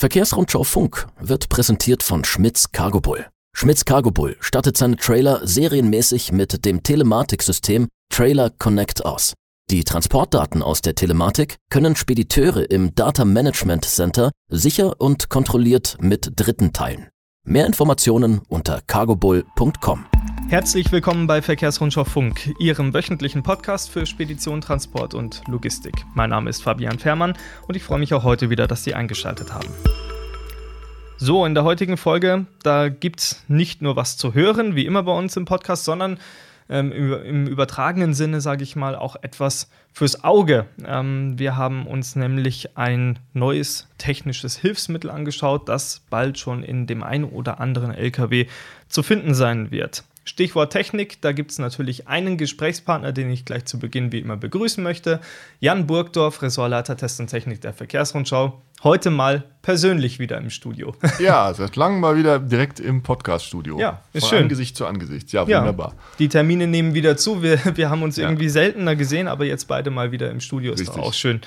Verkehrsrundschau Funk wird präsentiert von Schmitz Cargo Bull. Schmitz Cargo Bull stattet seine Trailer serienmäßig mit dem Telematiksystem Trailer Connect aus. Die Transportdaten aus der Telematik können Spediteure im Data Management Center sicher und kontrolliert mit Dritten teilen. Mehr Informationen unter cargobull.com. Herzlich willkommen bei Verkehrsrundschau Funk, Ihrem wöchentlichen Podcast für Spedition, Transport und Logistik. Mein Name ist Fabian Fährmann und ich freue mich auch heute wieder, dass Sie eingeschaltet haben. So, in der heutigen Folge, da gibt es nicht nur was zu hören, wie immer bei uns im Podcast, sondern ähm, im, übertragenen Sinne, sage ich mal, auch etwas fürs Auge. Ähm, wir haben uns nämlich ein neues technisches Hilfsmittel angeschaut, das bald schon in dem einen oder anderen LKW zu finden sein wird. Stichwort Technik, da gibt es natürlich einen Gesprächspartner, den ich gleich zu Beginn wie immer begrüßen möchte. Jan Burgdorf, Ressortleiter Test und Technik der Verkehrsrundschau. Heute mal persönlich wieder im Studio. Ja, seit langem mal wieder direkt im Podcast-Studio. Ja, ist Von schön. Angesicht zu Angesicht. Ja, Ja, wunderbar. Die Termine nehmen wieder zu. Wir, wir haben uns Ja. irgendwie seltener gesehen, aber jetzt beide mal wieder im Studio. Ist auch schön.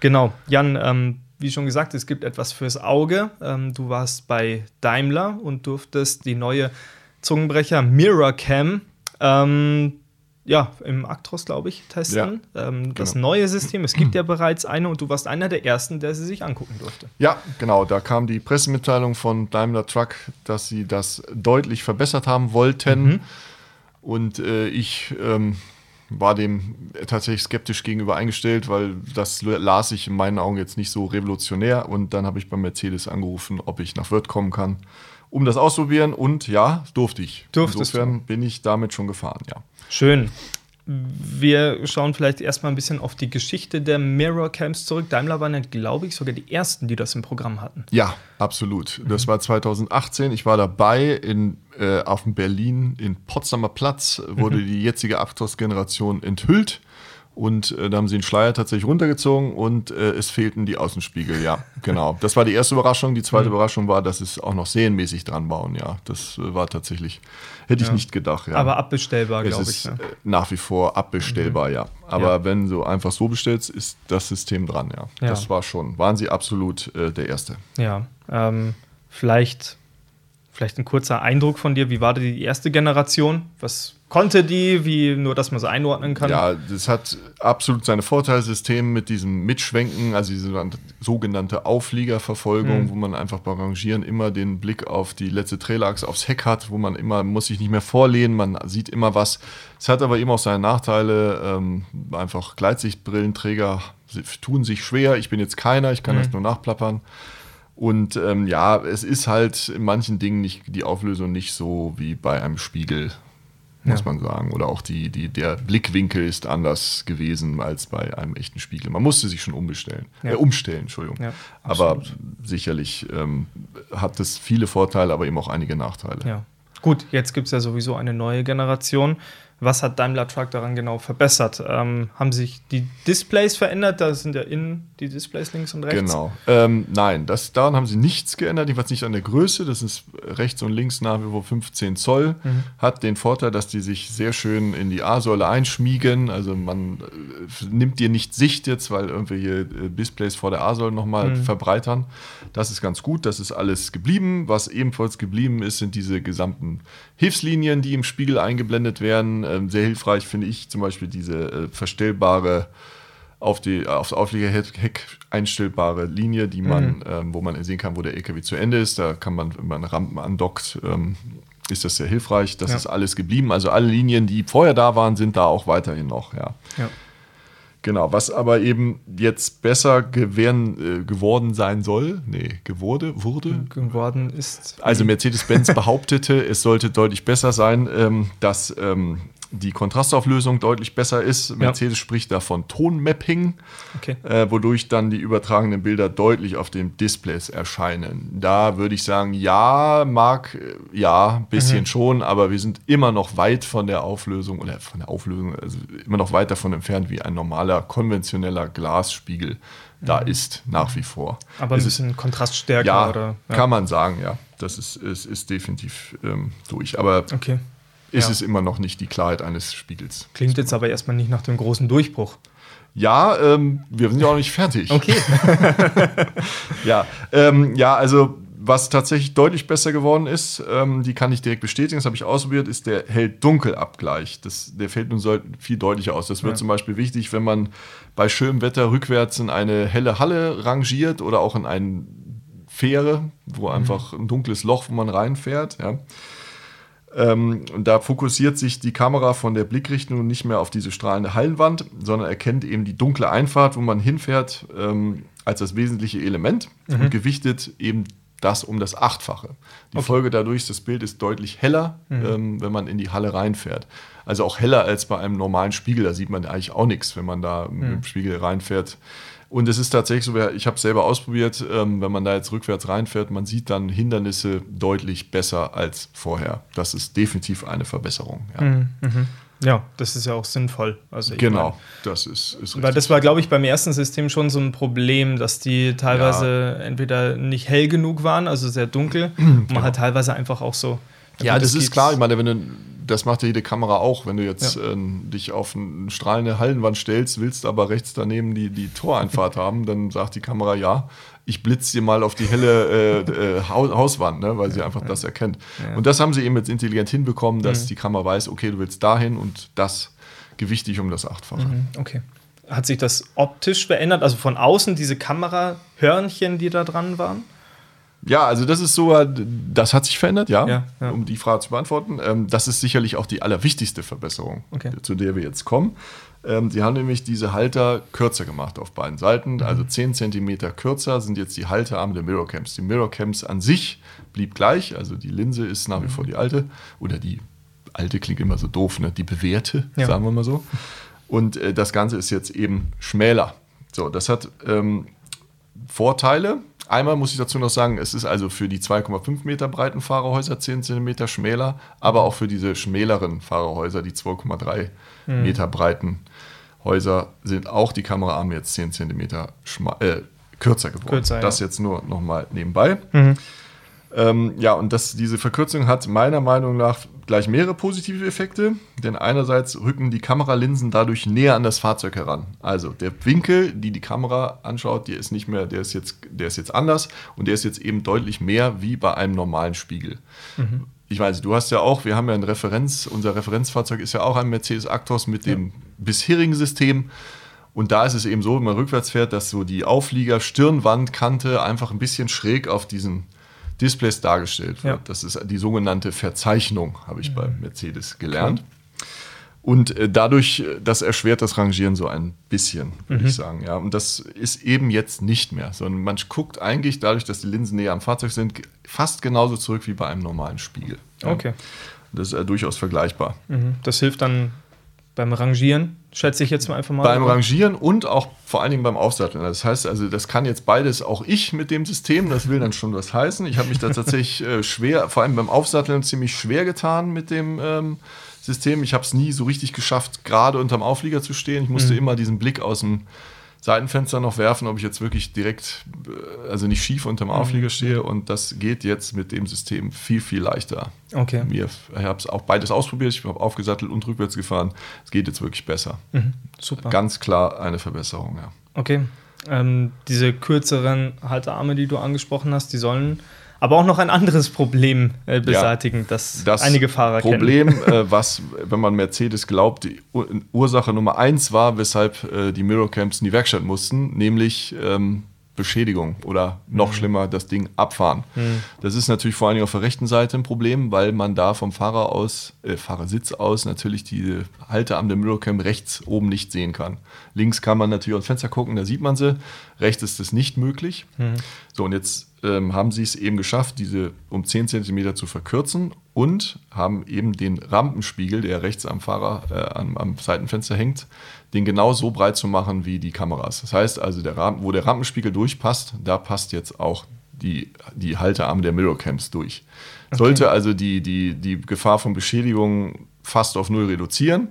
Genau. Jan, ähm, wie schon gesagt, es gibt etwas fürs Auge. Ähm, du warst bei Daimler und durftest die neue Zungenbrecher Mirror Cam ähm, ja, im Actros, glaube ich, testen. Ähm, das genau. neue System. Es gibt ja bereits eine und du warst einer der ersten, der sie sich angucken durfte. Ja, genau. Da kam die Pressemitteilung von Daimler Truck, dass sie das deutlich verbessert haben wollten. Mhm. Und äh, ich ähm, war dem tatsächlich skeptisch gegenüber eingestellt, weil das las ich in meinen Augen jetzt nicht so revolutionär. Und dann habe ich bei Mercedes angerufen, ob ich nach Wörth kommen kann, um das auszuprobieren. Und ja, durfte ich. Durftest Insofern bin ich damit schon gefahren, ja. Schön. Wir schauen vielleicht erstmal ein bisschen auf die Geschichte der Mirror Camps zurück. Daimler waren ja, glaube ich, sogar die ersten, die das im Programm hatten. Ja, absolut. Das war 2018. Ich war dabei in, äh, auf dem Berlin in Potsdamer Platz, wurde die jetzige Aptos-Generation enthüllt. Und äh, da haben sie den Schleier tatsächlich runtergezogen und äh, es fehlten die Außenspiegel, ja, genau. Das war die erste Überraschung. Die zweite Überraschung war, dass es auch noch serienmäßig dran bauen, ja. Das äh, war tatsächlich, hätte ich Ja. nicht gedacht, ja. Aber abbestellbar, es glaube ist ich. Ne? äh, nach wie vor abbestellbar, ja. Aber Ja. wenn du einfach so bestellst, ist das System dran, ja. Ja. Das war schon, waren sie absolut äh, der Erste. Ja. Ähm, vielleicht, vielleicht ein kurzer Eindruck von dir. Wie war die erste Generation? Was konnte die? Wie, nur, dass man sie einordnen kann. Ja, das hat absolut seine Vorteile, System mit diesem Mitschwenken, also diese sogenannte Aufliegerverfolgung, Mhm. wo man einfach beim Rangieren immer den Blick auf die letzte Trailerachse, aufs Heck hat, wo man immer, muss sich nicht mehr vorlehnen, man sieht immer was. Es hat aber eben auch seine Nachteile, ähm, einfach Gleitsichtbrillenträger tun sich schwer, ich bin jetzt keiner, ich kann Mhm. das nur nachplappern. Und ähm, ja, es ist halt in manchen Dingen nicht die Auflösung nicht so wie bei einem Spiegel, muss Ja. man sagen. Oder auch die, die, der Blickwinkel ist anders gewesen als bei einem echten Spiegel. Man musste sich schon umbestellen, Ja. äh, umstellen, Entschuldigung. Ja, aber sicherlich ähm, hat es viele Vorteile, aber eben auch einige Nachteile. Ja. Gut, jetzt gibt es ja sowieso eine neue Generation. Was hat Daimler Truck daran genau verbessert? Ähm, haben sich die Displays verändert? Da sind ja innen die Displays links und rechts. Genau. Ähm, nein, das, daran haben sie nichts geändert, jedenfalls nicht an der Größe. Das ist rechts und links nach wie vor 15 Zoll. Mhm. Hat den Vorteil, dass die sich sehr schön in die A-Säule einschmiegen. Also man äh, nimmt dir nicht Sicht jetzt, weil irgendwelche äh, Displays vor der A-Säule nochmal Mhm. verbreitern. Das ist ganz gut, das ist alles geblieben. Was ebenfalls geblieben ist, sind diese gesamten Hilfslinien, die im Spiegel eingeblendet werden. Ähm, sehr hilfreich finde ich zum Beispiel diese äh, verstellbare auf die aufs Aufliegerheck einstellbare Linie, die man, ähm, wo man sehen kann, wo der LKW zu Ende ist. Da kann man, wenn man Rampen andockt, ähm, ist das sehr hilfreich. Das Ja. ist alles geblieben. Also alle Linien, die vorher da waren, sind da auch weiterhin noch. Ja. Ja. Genau, was aber eben jetzt besser gewähren, äh, geworden sein soll, nee, gewurde, wurde, Geworden ist. also Mercedes-Benz behauptete, es sollte deutlich besser sein, ähm, dass ähm, die Kontrastauflösung deutlich besser ist. Mercedes spricht da von Tonmapping, Okay. äh, wodurch dann die übertragenen Bilder deutlich auf den Displays erscheinen. Da würde ich sagen, ja, mag, äh, ja, ein bisschen schon, aber wir sind immer noch weit von der Auflösung oder von der Auflösung, also immer noch weit davon entfernt, wie ein normaler, konventioneller Glasspiegel da ist, nach wie vor. Aber ein es ist bisschen kontraststärker ja, oder. kann man sagen, ja. Das ist, ist, ist definitiv ähm, durch. Aber Okay. Ist Ja. es immer noch nicht die Klarheit eines Spiegels. Klingt jetzt aber erstmal nicht nach dem großen Durchbruch. Ja, ähm, wir sind ja auch nicht fertig. Okay. ja, ähm, ja, also was tatsächlich deutlich besser geworden ist, ähm, die kann ich direkt bestätigen, das habe ich ausprobiert, ist der Hell-Dunkel-Abgleich. Der fällt nun so viel deutlicher aus. Das wird ja. zum Beispiel wichtig, wenn man bei schönem Wetter rückwärts in eine helle Halle rangiert oder auch in eine Fähre, wo mhm. einfach ein dunkles Loch, wo man reinfährt. Ja. Ähm, und da fokussiert sich die Kamera von der Blickrichtung nicht mehr auf diese strahlende Hallenwand, sondern erkennt eben die dunkle Einfahrt, wo man hinfährt, ähm, als das wesentliche Element mhm. und gewichtet eben das um das Achtfache. Die okay. Folge dadurch, das Bild ist deutlich heller, mhm. ähm, wenn man in die Halle reinfährt. Also auch heller als bei einem normalen Spiegel. Da sieht man eigentlich auch nichts, wenn man da mhm. mit dem Spiegel reinfährt. Und es ist tatsächlich so, ich habe es selber ausprobiert, ähm, wenn man da jetzt rückwärts reinfährt, man sieht dann Hindernisse deutlich besser als vorher. Das ist definitiv eine Verbesserung. Ja. Mhm. mhm. Ja, das ist ja auch sinnvoll. Also genau, meine, das ist, ist richtig. Weil das war, glaube ich, beim ersten System schon so ein Problem, dass die teilweise ja. entweder nicht hell genug waren, also sehr dunkel. Und man genau. hat teilweise einfach auch so. Ja, das, das ist klar. Ich meine, wenn du, das macht ja jede Kamera auch. Wenn du jetzt ja. äh, dich auf eine strahlende Hallenwand stellst, willst aber rechts daneben die, die Toreinfahrt haben, dann sagt die Kamera ja ich blitze dir mal auf die helle äh, äh, Hauswand, ne, weil sie einfach das erkennt. Und das haben sie eben jetzt intelligent hinbekommen, dass mhm. die Kamera weiß, okay, du willst dahin und das gewichtig um das Achtfache. Mhm. Okay. Hat sich das optisch verändert? Also von außen diese Kamerahörnchen, die da dran waren? Ja, also das ist so, das hat sich verändert, ja, ja, ja. um die Frage zu beantworten. Ähm, das ist sicherlich auch die allerwichtigste Verbesserung, okay. zu der wir jetzt kommen. Ähm, sie haben nämlich diese Halter kürzer gemacht auf beiden Seiten, mhm. also 10 cm kürzer sind jetzt die Halterarme der Mirrorcams. Die Mirrorcams an sich blieb gleich, also die Linse ist nach wie vor die alte oder die alte klingt immer so doof, ne? die bewährte, ja. sagen wir mal so. Und äh, das Ganze ist jetzt eben schmäler. So, das hat ähm, Vorteile. Einmal muss ich dazu noch sagen, es ist also für die 2,5 Meter breiten Fahrerhäuser 10 cm schmäler, aber auch für diese schmäleren Fahrerhäuser, die 2,3 mhm. Meter breiten Häuser, sind auch die Kameraarme jetzt 10 cm äh, kürzer geworden. Kürzer, das ja. jetzt nur nochmal nebenbei. Mhm. Ähm, ja, und das, diese Verkürzung hat meiner Meinung nach gleich mehrere positive Effekte, denn einerseits rücken die Kameralinsen dadurch näher an das Fahrzeug heran. Also der Winkel, die die Kamera anschaut, der ist nicht mehr, der ist jetzt, der ist jetzt anders und der ist jetzt eben deutlich mehr wie bei einem normalen Spiegel. Mhm. Ich weiß, du hast ja auch, wir haben ja ein Referenz, unser Referenzfahrzeug ist ja auch ein Mercedes Actros mit dem ja. bisherigen System. Und da ist es eben so, wenn man rückwärts fährt, dass so die Auflieger Stirnwandkante einfach ein bisschen schräg auf diesen Displays dargestellt wird. Ja. Das ist die sogenannte Verzeichnung, habe ich mhm. bei Mercedes gelernt. Okay. Und äh, dadurch, äh, das erschwert das Rangieren so ein bisschen, würde mhm. ich sagen. Ja. Und das ist eben jetzt nicht mehr, sondern man guckt eigentlich dadurch, dass die Linsen näher am Fahrzeug sind, fast genauso zurück wie bei einem normalen Spiegel. Ja. Okay. Das ist äh, durchaus vergleichbar. Mhm. Das hilft dann beim Rangieren, schätze ich jetzt mal einfach mal. Beim Rangieren und auch vor allen Dingen beim Aufsatteln. Das heißt also, das kann jetzt beides auch ich mit dem System, das will dann schon was heißen. Ich habe mich da tatsächlich äh, schwer, vor allem beim Aufsatteln, ziemlich schwer getan mit dem ähm, System. Ich habe es nie so richtig geschafft, gerade unterm Auflieger zu stehen. Ich musste mhm. immer diesen Blick aus dem Seitenfenster noch werfen, ob ich jetzt wirklich direkt, äh, also nicht schief unterm Auflieger mhm. stehe. Und das geht jetzt mit dem System viel, viel leichter. Okay. Mir, ich habe es auch beides ausprobiert. Ich habe aufgesattelt und rückwärts gefahren. Es geht jetzt wirklich besser. Mhm. Super. Ganz klar eine Verbesserung, ja. Okay. Ähm, diese kürzeren Halterarme, die du angesprochen hast, die sollen aber auch noch ein anderes Problem äh, beseitigen, ja, das, das, einige Fahrer Problem, kennen. Problem, äh, was, wenn man Mercedes glaubt, die Ursache Nummer eins war, weshalb äh, die Mirrorcamps in die Werkstatt mussten, nämlich ähm, Beschädigung oder noch mhm. schlimmer, das Ding abfahren. Mhm. Das ist natürlich vor allem auf der rechten Seite ein Problem, weil man da vom Fahrer aus, äh, Fahrersitz aus natürlich die Haltearm der Mirrorcam rechts oben nicht sehen kann. Links kann man natürlich dem Fenster gucken, da sieht man sie. Rechts ist das nicht möglich. Mhm. So, und jetzt ähm, haben sie es eben geschafft, diese um 10 cm zu verkürzen und haben eben den Rampenspiegel, der rechts am Fahrer äh, am, am, Seitenfenster hängt, den genau so breit zu machen wie die Kameras. Das heißt also, der Rampen, wo der Rampenspiegel durchpasst, da passt jetzt auch die, die Haltearme der Mirrorcams durch. Okay. Sollte also die, die, die Gefahr von Beschädigung fast auf null reduzieren.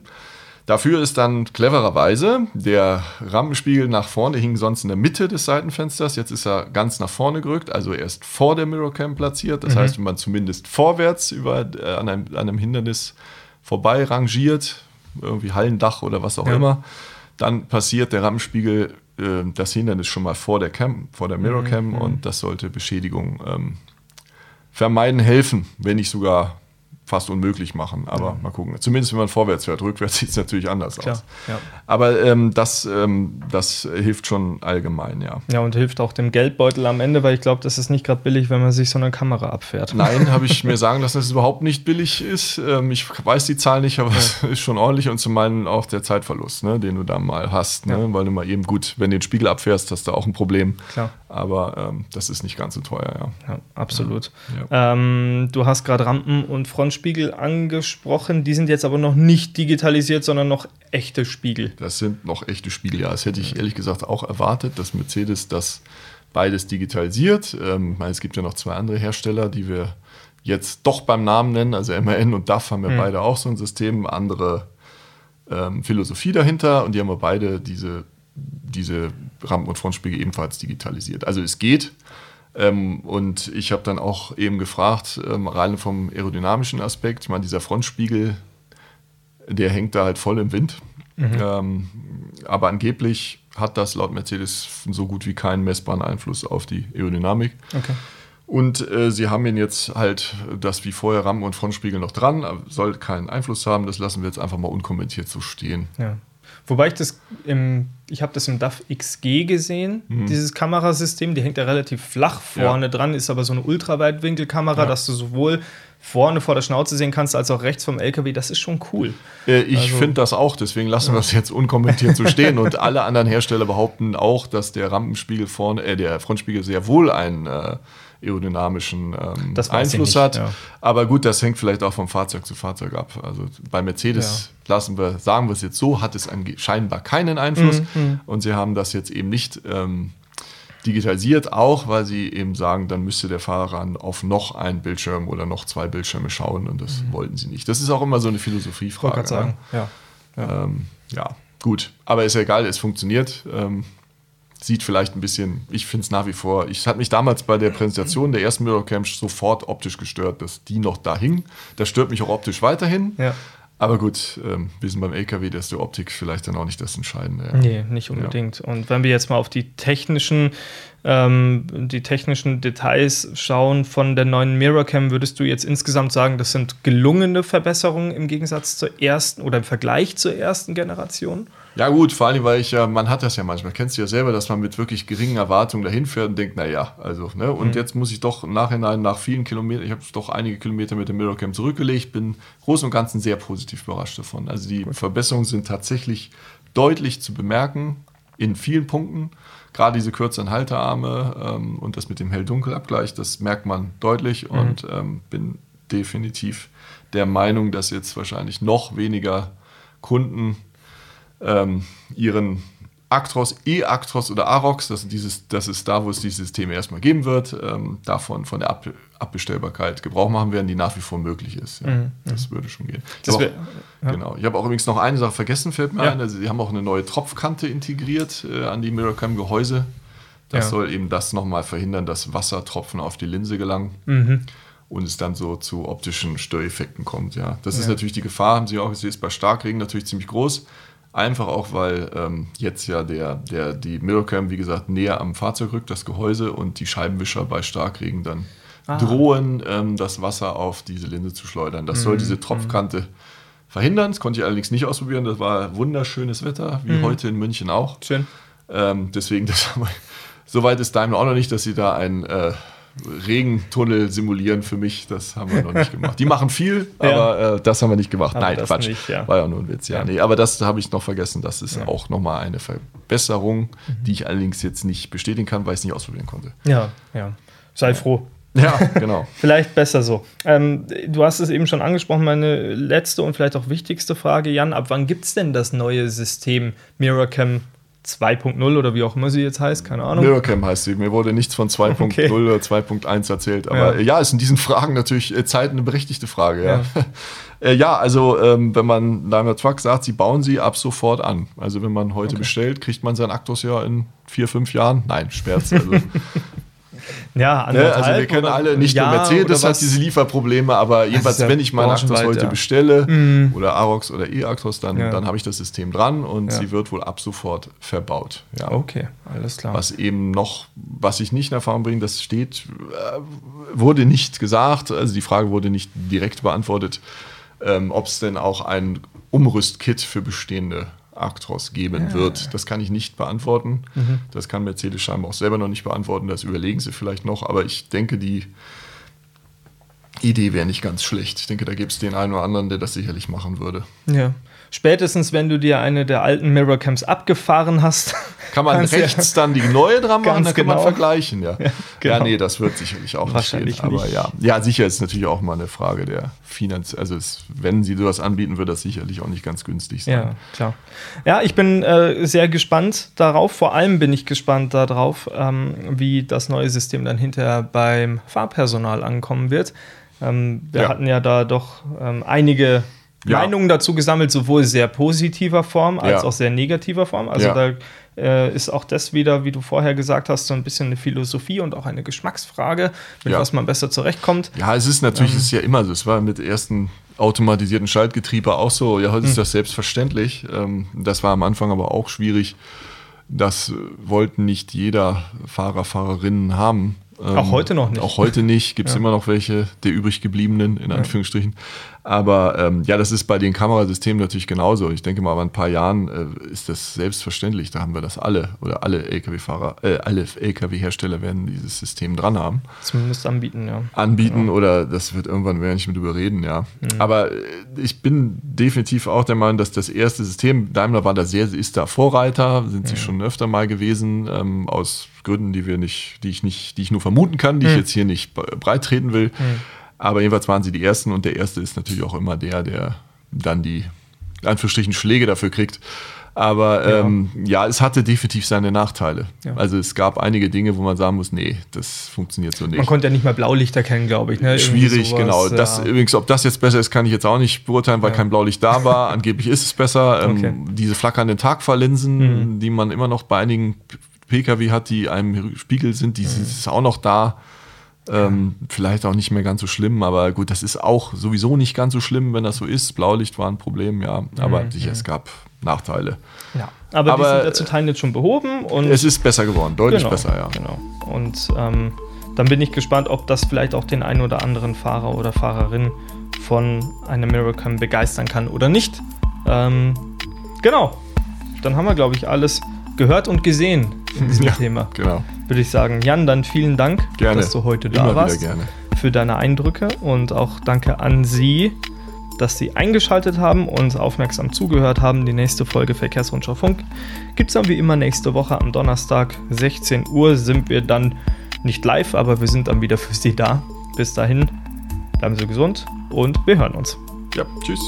Dafür ist dann clevererweise der Rampenspiegel nach vorne, hing sonst in der Mitte des Seitenfensters. Jetzt ist er ganz nach vorne gerückt, also er ist vor der Mirrorcam platziert. Das mhm. heißt, wenn man zumindest vorwärts über, äh, an, einem, an, einem, Hindernis vorbei rangiert, irgendwie Hallendach oder was auch ja. immer, dann passiert der Rampenspiegel äh, das Hindernis schon mal vor der Cam, vor der Mirror Cam Mhm. und das sollte Beschädigung ähm, vermeiden helfen, wenn nicht sogar fast unmöglich machen. Aber mal gucken. Zumindest wenn man vorwärts fährt. Rückwärts sieht es natürlich anders Klar, aus. ja. Aber ähm, das, ähm, das hilft schon allgemein, ja. Ja, und hilft auch dem Geldbeutel am Ende, weil ich glaube, das ist nicht gerade billig, wenn man sich so eine Kamera abfährt. Nein, habe ich mir sagen lassen, dass es überhaupt nicht billig ist. Ähm, ich weiß die Zahl nicht, aber es ist schon ordentlich und zum einen auch der Zeitverlust, ne, den du da mal hast. Ne? Ja. Weil du mal eben gut, wenn du den Spiegel abfährst, hast du auch ein Problem. Klar. Aber ähm, das ist nicht ganz so teuer, ja. Ja, absolut. Ja. Ähm, du hast gerade Rampen und Frontspiegel angesprochen. Die sind jetzt aber noch nicht digitalisiert, sondern noch echte Spiegel. Das sind noch echte Spiegel, ja. Das hätte ich ehrlich gesagt auch erwartet, dass Mercedes das beides digitalisiert. Ähm, ich meine, es gibt ja noch zwei andere Hersteller, die wir jetzt doch beim Namen nennen. Also MAN und DAF haben ja Mhm. beide auch so ein System, andere ähm, Philosophie dahinter und die haben ja beide diese, diese Rampen- und Frontspiegel ebenfalls digitalisiert. Also es geht. Ähm, und ich habe dann auch eben gefragt, ähm, rein vom aerodynamischen Aspekt, ich meine, dieser Frontspiegel, der hängt da halt voll im Wind. Ähm, aber angeblich hat das laut Mercedes so gut wie keinen messbaren Einfluss auf die Aerodynamik. Okay. Und äh, sie haben ihn jetzt halt das wie vorher Rampen- und Frontspiegel noch dran, aber soll keinen Einfluss haben. Das lassen wir jetzt einfach mal unkommentiert so stehen. Ja. Wobei ich das im, ich habe das im DAF XG gesehen, dieses Kamerasystem, die hängt ja relativ flach vorne Ja. dran, ist aber so eine Ultraweitwinkelkamera, Ja. dass du sowohl vorne vor der Schnauze sehen kannst, als auch rechts vom LKW. Das ist schon cool. Äh, ich Also- finde das auch, deswegen lassen wir es jetzt unkommentiert so stehen. Und alle anderen Hersteller behaupten auch, dass der Rampenspiegel vorne, äh, der Frontspiegel sehr wohl einen äh, aerodynamischen ähm, Einfluss nicht, hat. ja. Aber gut, das hängt vielleicht auch vom Fahrzeug zu Fahrzeug ab. Also bei Mercedes lassen wir, sagen wir es jetzt so, hat es scheinbar keinen Einfluss. Mhm, Und sie haben das jetzt eben nicht ähm, digitalisiert, auch weil sie eben sagen, dann müsste der Fahrer auf noch einen Bildschirm oder noch zwei Bildschirme schauen und das wollten sie nicht. Das ist auch immer so eine Mhm. Ich Philosophiefrage. gerade sagen, ja. Ja. Ähm, ja, gut. Aber ist ja egal, es funktioniert. Ähm, sieht vielleicht ein bisschen, ich finde es nach wie vor, ich hat mich damals bei der Präsentation der ersten Mirrorcam sofort optisch gestört, dass die noch da hing. Das stört mich auch optisch weiterhin. Ja. Aber gut, ähm, wir sind beim LKW, da ist die Optik vielleicht dann auch nicht das Entscheidende. ja. Nee, nicht unbedingt. Und wenn wir jetzt mal auf die technischen, ähm, die technischen Details schauen von der neuen Mirrorcam, würdest du jetzt insgesamt sagen, das sind gelungene Verbesserungen im Gegensatz zur ersten oder im Vergleich zur ersten Generation? Ja gut, vor allem, weil ich ja, man hat das ja manchmal, kennst du ja selber, dass man mit wirklich geringen Erwartungen dahin fährt und denkt, naja, also, ne, und jetzt muss ich doch im Nachhinein nach vielen Kilometern, ich habe doch einige Kilometer mit dem Mirrorcam zurückgelegt, bin groß und ganzen sehr positiv überrascht davon. Also die Verbesserungen sind tatsächlich deutlich zu bemerken in vielen Punkten. Gerade diese kürzeren Haltearme ähm, und das mit dem Hell-Dunkel-Abgleich, das merkt man deutlich und ähm, bin definitiv der Meinung, dass jetzt wahrscheinlich noch weniger Kunden ähm, ihren Actros, E-Actros oder Arox, das, dieses, das ist da, wo es dieses System erstmal geben wird, ähm, davon von der Ab Abbestellbarkeit Gebrauch machen werden, die nach wie vor möglich ist. Ja, Das würde schon gehen. Ich auch, Genau. Ich habe auch übrigens noch eine Sache vergessen, fällt mir Ja. ein. Also, sie haben auch eine neue Tropfkante integriert äh, an die Mirrorcam-Gehäuse. Das Ja. soll eben das nochmal verhindern, dass Wassertropfen auf die Linse gelangen Mhm. und es dann so zu optischen Störeffekten kommt. Ja, das ist Ja. natürlich die Gefahr, haben Sie auch gesehen, ist bei Starkregen natürlich ziemlich groß. Einfach auch, weil ähm, jetzt ja der, der, die Mirrorcam, wie gesagt, näher am Fahrzeug rückt, das Gehäuse und die Scheibenwischer bei Starkregen dann Ah. drohen, ähm, das Wasser auf diese Linse zu schleudern. Das Mhm. soll diese Tropfkante verhindern. Das konnte ich allerdings nicht ausprobieren. Das war wunderschönes Wetter, wie Mhm. heute in München auch. Schön. Ähm, deswegen, das wir, soweit ist Daimler auch noch nicht, dass sie da einen äh, Regentunnel simulieren für mich. Das haben wir noch nicht gemacht. Die machen viel, Ja. aber äh, das haben wir nicht gemacht. Aber Nein, das Quatsch. nicht, ja. War ja nur ein Witz. Ja, Ja. Nee, aber das habe ich noch vergessen. Das ist Ja. Mhm. auch nochmal eine Verbesserung, die ich allerdings jetzt nicht bestätigen kann, weil ich es nicht ausprobieren konnte. Ja, ja. Sei froh. Ja, genau. Vielleicht besser so. Ähm, du hast es eben schon angesprochen, meine letzte und vielleicht auch wichtigste Frage, Jan. Ab wann gibt es denn das neue System Mirrorcam 2.0 oder wie auch immer sie jetzt heißt? Keine Ahnung. Mirrorcam heißt sie. Mir wurde nichts von 2.0 Okay. oder 2.1 erzählt. Aber Ja. ja. ist in diesen Fragen natürlich äh, Zeit eine berechtigte Frage. Ja, ja. ja also ähm, wenn man Daimler Truck sagt, sie bauen sie ab sofort an. Also wenn man heute bestellt, kriegt man seinen Actos ja in vier, fünf Jahren. Nein, Sperz. Also Ja, ne? Also wir können alle, nicht nur Mercedes hat diese Lieferprobleme, aber jedenfalls, ja wenn ich meinen Actros heute ja. bestelle mhm. oder Arox oder E-Actros, dann, ja. dann habe ich das System dran und sie wird wohl ab sofort verbaut. Ja. Okay, alles klar. Was eben noch, was ich nicht in Erfahrung bringe, das steht, äh, wurde nicht gesagt, also die Frage wurde nicht direkt beantwortet, ähm, ob es denn auch ein Umrüstkit für bestehende Actros geben ja. wird. Das kann ich nicht beantworten. Mhm. Das kann Mercedes scheinbar auch selber noch nicht beantworten. Das überlegen sie vielleicht noch. Aber ich denke, die Idee wäre nicht ganz schlecht. Ich denke, da gibt es den einen oder anderen, der das sicherlich machen würde. Ja. Spätestens, wenn du dir eine der alten Mirror Camps abgefahren hast. Kann man rechts ja dann die neue dran machen, dann genau. kann man vergleichen, ja. Ja, genau. ja, nee, das wird sicherlich auch Wahrscheinlich nicht gehen. Aber ja, ja, sicher ist natürlich auch mal eine Frage der Finanz. Also es, wenn sie sowas anbieten, wird das sicherlich auch nicht ganz günstig sein. Ja, klar. Ja, ich bin äh, sehr gespannt darauf. Vor allem bin ich gespannt darauf, ähm, wie das neue System dann hinterher beim Fahrpersonal ankommen wird. Ähm, wir ja. hatten ja da doch ähm, einige ja. Meinungen dazu gesammelt, sowohl sehr positiver Form als ja. auch sehr negativer Form. Also da äh, ist auch das wieder, wie du vorher gesagt hast, so ein bisschen eine Philosophie und auch eine Geschmacksfrage, mit was man besser zurechtkommt. Ja, es ist natürlich, ähm, es ist ja immer so. Es war mit ersten automatisierten Schaltgetriebe auch so. Ja, heute ist hm. das selbstverständlich. Ähm, das war am Anfang aber auch schwierig. Das wollten nicht jeder Fahrer, Fahrerinnen haben. Ähm, auch heute noch nicht. Auch heute nicht. Gibt es ja. immer noch welche der übrig gebliebenen, in Anführungsstrichen. Aber ähm, ja, das ist bei den Kamerasystemen natürlich genauso. Ich denke mal, in ein paar Jahren äh, ist das selbstverständlich. Da haben wir das alle oder alle Lkw-Fahrer, äh, alle Lkw-Hersteller werden dieses System dran haben. Zumindest anbieten, ja. Anbieten ja. oder das wird irgendwann, werden nicht mit überreden, ja. Mhm. Aber äh, ich bin definitiv auch der Meinung, dass das erste System, Daimler war da sehr, ist da Vorreiter, sind mhm. sie schon öfter mal gewesen, ähm, aus Gründen, die wir nicht, die ich nicht, die ich nur vermuten kann, die mhm. ich jetzt hier nicht breit treten will. Mhm. Aber jedenfalls waren sie die Ersten und der Erste ist natürlich auch immer der, der dann die Anführungsstrichen Schläge dafür kriegt. Aber ja. Ähm, ja, es hatte definitiv seine Nachteile. Ja. Also es gab einige Dinge, wo man sagen muss, nee, das funktioniert so nicht. Man konnte ja nicht mal Blaulicht erkennen, glaube ich. Ne? Schwierig, genau. Das, ja. Übrigens, ob das jetzt besser ist, kann ich jetzt auch nicht beurteilen, weil kein Blaulicht da war. Angeblich ist es besser. Ähm, okay. diese flackernden Tagfahrlinsen, mhm. die man immer noch bei einigen Pkw hat, die einem Spiegel sind, die mhm. ist auch noch da. Ähm, vielleicht auch nicht mehr ganz so schlimm, aber gut, das ist auch sowieso nicht ganz so schlimm, wenn das so ist. Blaulicht war ein Problem, ja, aber mhm. sicher, es gab Nachteile. Ja, aber, aber die sind ja zu Teilen jetzt schon behoben und es ist besser geworden, deutlich genau, besser, ja. Genau. Und ähm, dann bin ich gespannt, ob das vielleicht auch den einen oder anderen Fahrer oder Fahrerin von einem Miracam begeistern kann oder nicht. Ähm, genau. Dann haben wir, glaube ich, alles gehört und gesehen in diesem ja, Thema. Genau. Würde ich sagen. Jan, dann vielen Dank, gerne. dass du heute da Immer warst. Gerne. Für deine Eindrücke und auch danke an Sie, dass Sie eingeschaltet haben und aufmerksam zugehört haben. Die nächste Folge Verkehrsrundschau Funk gibt es dann wie immer nächste Woche am Donnerstag, 16 Uhr sind wir dann nicht live, aber wir sind dann wieder für Sie da. Bis dahin, bleiben Sie gesund und wir hören uns. Ja, tschüss.